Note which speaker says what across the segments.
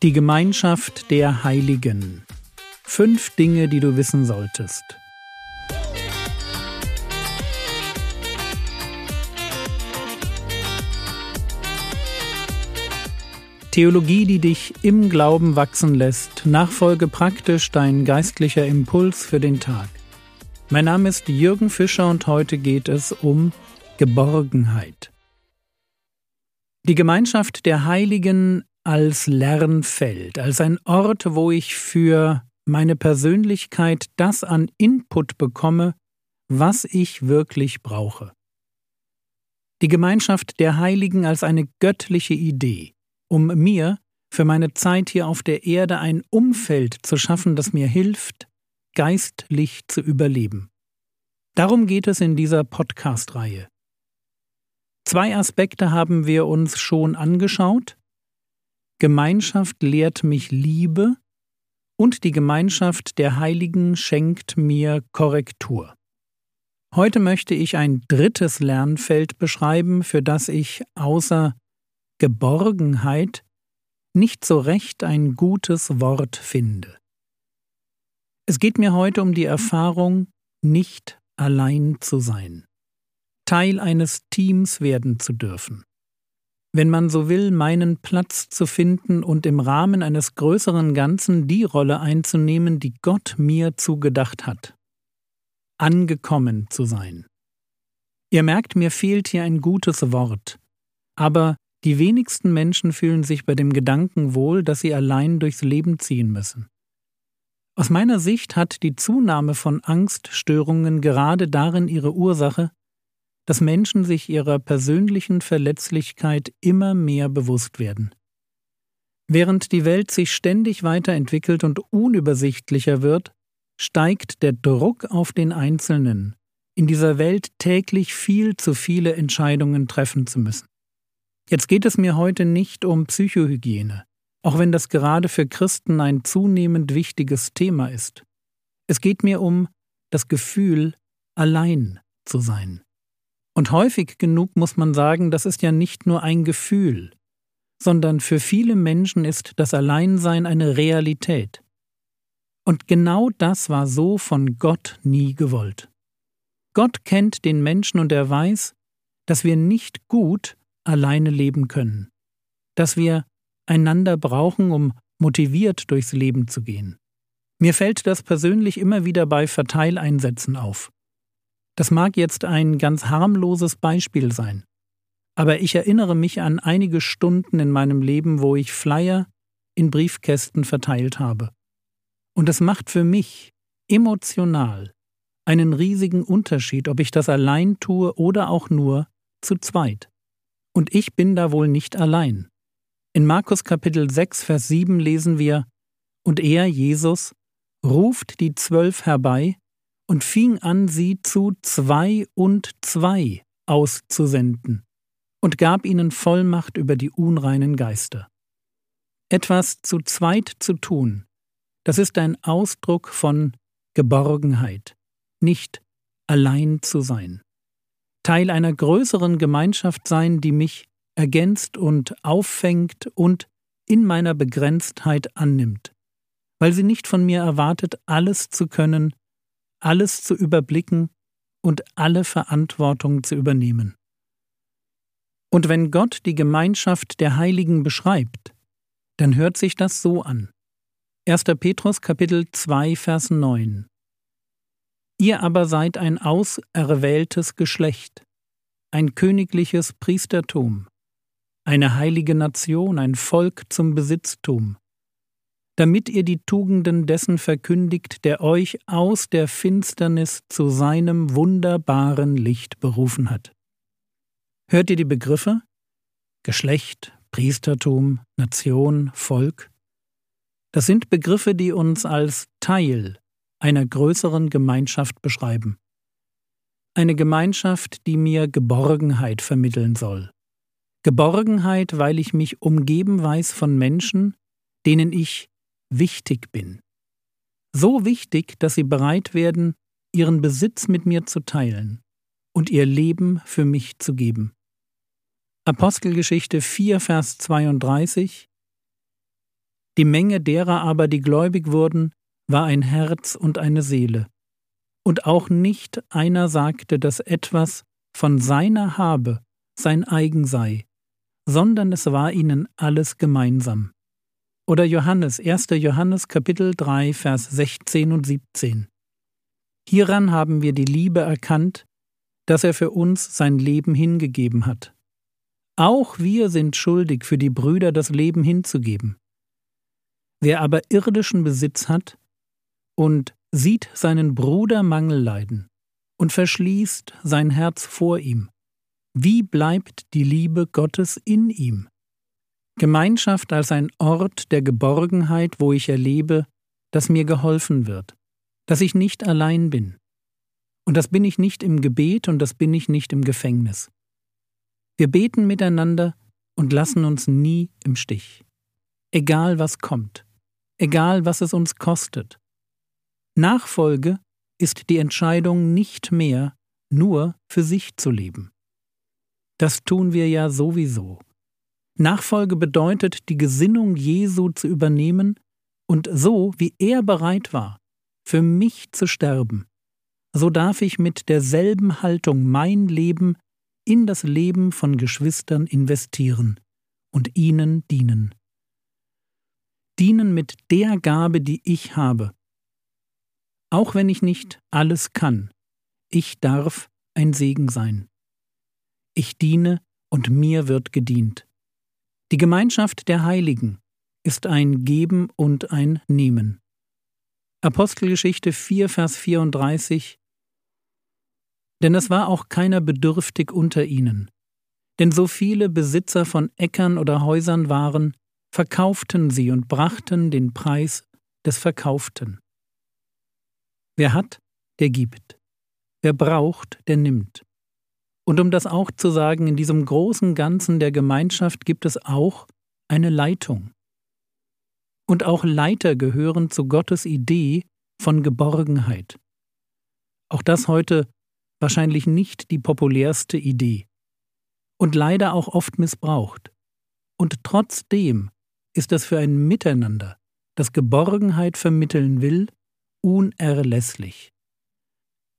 Speaker 1: Die Gemeinschaft der Heiligen. Fünf Dinge, die du wissen solltest. Theologie, die dich im Glauben wachsen lässt. Nachfolge praktisch dein geistlicher Impuls für den Tag. Mein Name ist Jürgen Fischer und heute geht es um Geborgenheit. Die Gemeinschaft der Heiligen als Lernfeld, als ein Ort, wo ich für meine Persönlichkeit das an Input bekomme, was ich wirklich brauche. Die Gemeinschaft der Heiligen als eine göttliche Idee, um mir für meine Zeit hier auf der Erde ein Umfeld zu schaffen, das mir hilft, geistlich zu überleben. Darum geht es in dieser Podcast-Reihe. Zwei Aspekte haben wir uns schon angeschaut. Gemeinschaft lehrt mich Liebe und die Gemeinschaft der Heiligen schenkt mir Korrektur. Heute möchte ich ein drittes Lernfeld beschreiben, für das ich außer Geborgenheit nicht so recht ein gutes Wort finde. Es geht mir heute um die Erfahrung, nicht allein zu sein. Teil eines Teams werden zu dürfen. Wenn man so will, meinen Platz zu finden und im Rahmen eines größeren Ganzen die Rolle einzunehmen, die Gott mir zugedacht hat. Angekommen zu sein. Ihr merkt, mir fehlt hier ein gutes Wort, aber die wenigsten Menschen fühlen sich bei dem Gedanken wohl, dass sie allein durchs Leben ziehen müssen. Aus meiner Sicht hat die Zunahme von Angststörungen gerade darin ihre Ursache, dass Menschen sich ihrer persönlichen Verletzlichkeit immer mehr bewusst werden. Während die Welt sich ständig weiterentwickelt und unübersichtlicher wird, steigt der Druck auf den Einzelnen, in dieser Welt täglich viel zu viele Entscheidungen treffen zu müssen. Jetzt geht es mir heute nicht um Psychohygiene, auch wenn das gerade für Christen ein zunehmend wichtiges Thema ist. Es geht mir um das Gefühl, allein zu sein. Und häufig genug muss man sagen, das ist ja nicht nur ein Gefühl, sondern für viele Menschen ist das Alleinsein eine Realität. Und genau das war so von Gott nie gewollt. Gott kennt den Menschen und er weiß, dass wir nicht gut alleine leben können, dass wir einander brauchen, um motiviert durchs Leben zu gehen. Mir fällt das persönlich immer wieder bei Verteileinsätzen auf. Das mag jetzt ein ganz harmloses Beispiel sein, aber ich erinnere mich an einige Stunden in meinem Leben, wo ich Flyer in Briefkästen verteilt habe. Und es macht für mich emotional einen riesigen Unterschied, ob ich das allein tue oder auch nur zu zweit. Und ich bin da wohl nicht allein. In Markus Kapitel 6, Vers 7 lesen wir, Und er, Jesus, ruft die Zwölf herbei und fing an, sie zu zwei und zwei auszusenden und gab ihnen Vollmacht über die unreinen Geister. Etwas zu zweit zu tun, das ist ein Ausdruck von Geborgenheit, nicht allein zu sein. Teil einer größeren Gemeinschaft sein, die mich ergänzt und auffängt und in meiner Begrenztheit annimmt, weil sie nicht von mir erwartet, alles zu können, alles zu überblicken und alle Verantwortung zu übernehmen. Und wenn Gott die Gemeinschaft der Heiligen beschreibt, dann hört sich das so an. 1. Petrus Kapitel 2 Vers 9 Ihr aber seid ein auserwähltes Geschlecht, ein königliches Priestertum, eine heilige Nation, ein Volk zum Besitztum, damit ihr die Tugenden dessen verkündigt, der euch aus der Finsternis zu seinem wunderbaren Licht berufen hat. Hört ihr die Begriffe? Geschlecht, Priestertum, Nation, Volk? Das sind Begriffe, die uns als Teil einer größeren Gemeinschaft beschreiben. Eine Gemeinschaft, die mir Geborgenheit vermitteln soll. Geborgenheit, weil ich mich umgeben weiß von Menschen, denen ich wichtig bin. So wichtig, dass sie bereit werden, ihren Besitz mit mir zu teilen und ihr Leben für mich zu geben. Apostelgeschichte 4, Vers 32 Die Menge derer aber, die gläubig wurden, war ein Herz und eine Seele. Und auch nicht einer sagte, dass etwas von seiner Habe sein eigen sei, sondern es war ihnen alles gemeinsam. Oder Johannes, 1. Johannes Kapitel 3, Vers 16 und 17. Hieran haben wir die Liebe erkannt, dass er für uns sein Leben hingegeben hat. Auch wir sind schuldig, für die Brüder das Leben hinzugeben. Wer aber irdischen Besitz hat und sieht seinen Bruder Mangel leiden und verschließt sein Herz vor ihm, wie bleibt die Liebe Gottes in ihm? Gemeinschaft als ein Ort der Geborgenheit, wo ich erlebe, dass mir geholfen wird, dass ich nicht allein bin. Und das bin ich nicht im Gebet und das bin ich nicht im Gefängnis. Wir beten miteinander und lassen uns nie im Stich. Egal was kommt, egal was es uns kostet. Nachfolge ist die Entscheidung nicht mehr, nur für sich zu leben. Das tun wir ja sowieso. Nachfolge bedeutet, die Gesinnung Jesu zu übernehmen und so, wie er bereit war, für mich zu sterben, so darf ich mit derselben Haltung mein Leben in das Leben von Geschwistern investieren und ihnen dienen. Dienen mit der Gabe, die ich habe. Auch wenn ich nicht alles kann, ich darf ein Segen sein. Ich diene und mir wird gedient. Die Gemeinschaft der Heiligen ist ein Geben und ein Nehmen. Apostelgeschichte 4, Vers 34 Denn es war auch keiner bedürftig unter ihnen. Denn so viele Besitzer von Äckern oder Häusern waren, verkauften sie und brachten den Preis des Verkauften. Wer hat, der gibt. Wer braucht, der nimmt. Und um das auch zu sagen, in diesem großen Ganzen der Gemeinschaft gibt es auch eine Leitung. Und auch Leiter gehören zu Gottes Idee von Geborgenheit. Auch das heute wahrscheinlich nicht die populärste Idee und leider auch oft missbraucht. Und trotzdem ist es für ein Miteinander, das Geborgenheit vermitteln will, unerlässlich.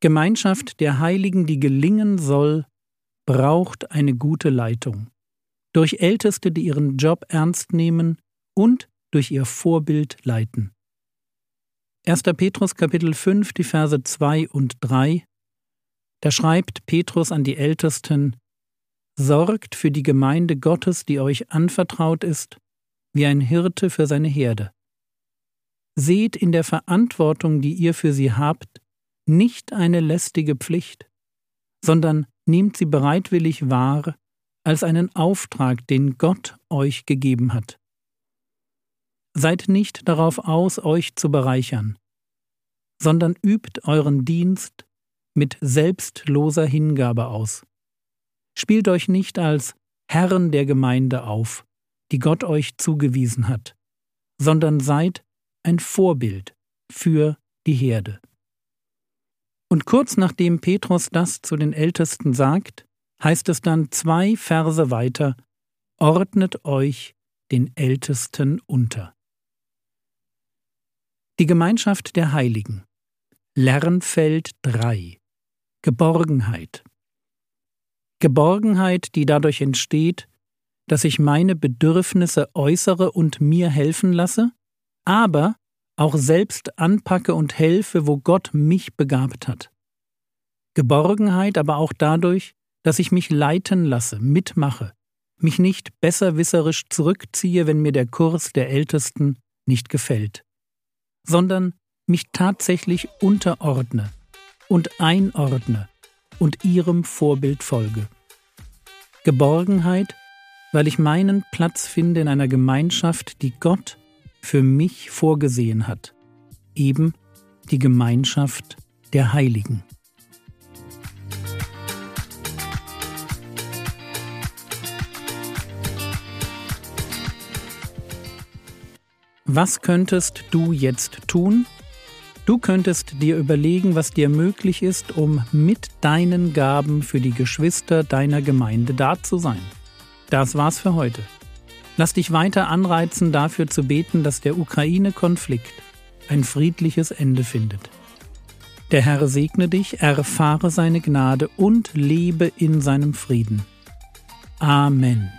Speaker 1: Gemeinschaft der Heiligen, die gelingen soll, braucht eine gute Leitung. Durch Älteste, die ihren Job ernst nehmen und durch ihr Vorbild leiten. 1. Petrus Kapitel 5, die Verse 2 und 3 Da schreibt Petrus an die Ältesten Sorgt für die Gemeinde Gottes, die euch anvertraut ist, wie ein Hirte für seine Herde. Seht in der Verantwortung, die ihr für sie habt, nicht eine lästige Pflicht, sondern nehmt sie bereitwillig wahr als einen Auftrag, den Gott euch gegeben hat. Seid nicht darauf aus, euch zu bereichern, sondern übt euren Dienst mit selbstloser Hingabe aus. Spielt euch nicht als Herren der Gemeinde auf, die Gott euch zugewiesen hat, sondern seid ein Vorbild für die Herde. Und kurz nachdem Petrus das zu den Ältesten sagt, heißt es dann zwei Verse weiter, ordnet euch den Ältesten unter. Die Gemeinschaft der Heiligen. Lernfeld 3. Geborgenheit. Geborgenheit, die dadurch entsteht, dass ich meine Bedürfnisse äußere und mir helfen lasse, aber auch selbst anpacke und helfe, wo Gott mich begabt hat. Geborgenheit aber auch dadurch, dass ich mich leiten lasse, mitmache, mich nicht besserwisserisch zurückziehe, wenn mir der Kurs der Ältesten nicht gefällt, sondern mich tatsächlich unterordne und einordne und ihrem Vorbild folge. Geborgenheit, weil ich meinen Platz finde in einer Gemeinschaft, die Gott für mich vorgesehen hat, eben die Gemeinschaft der Heiligen. Was könntest du jetzt tun? Du könntest dir überlegen, was dir möglich ist, um mit deinen Gaben für die Geschwister deiner Gemeinde da zu sein. Das war's für heute. Lass dich weiter anreizen, dafür zu beten, dass der Ukraine-Konflikt ein friedliches Ende findet. Der Herr segne dich, erfahre seine Gnade und lebe in seinem Frieden. Amen.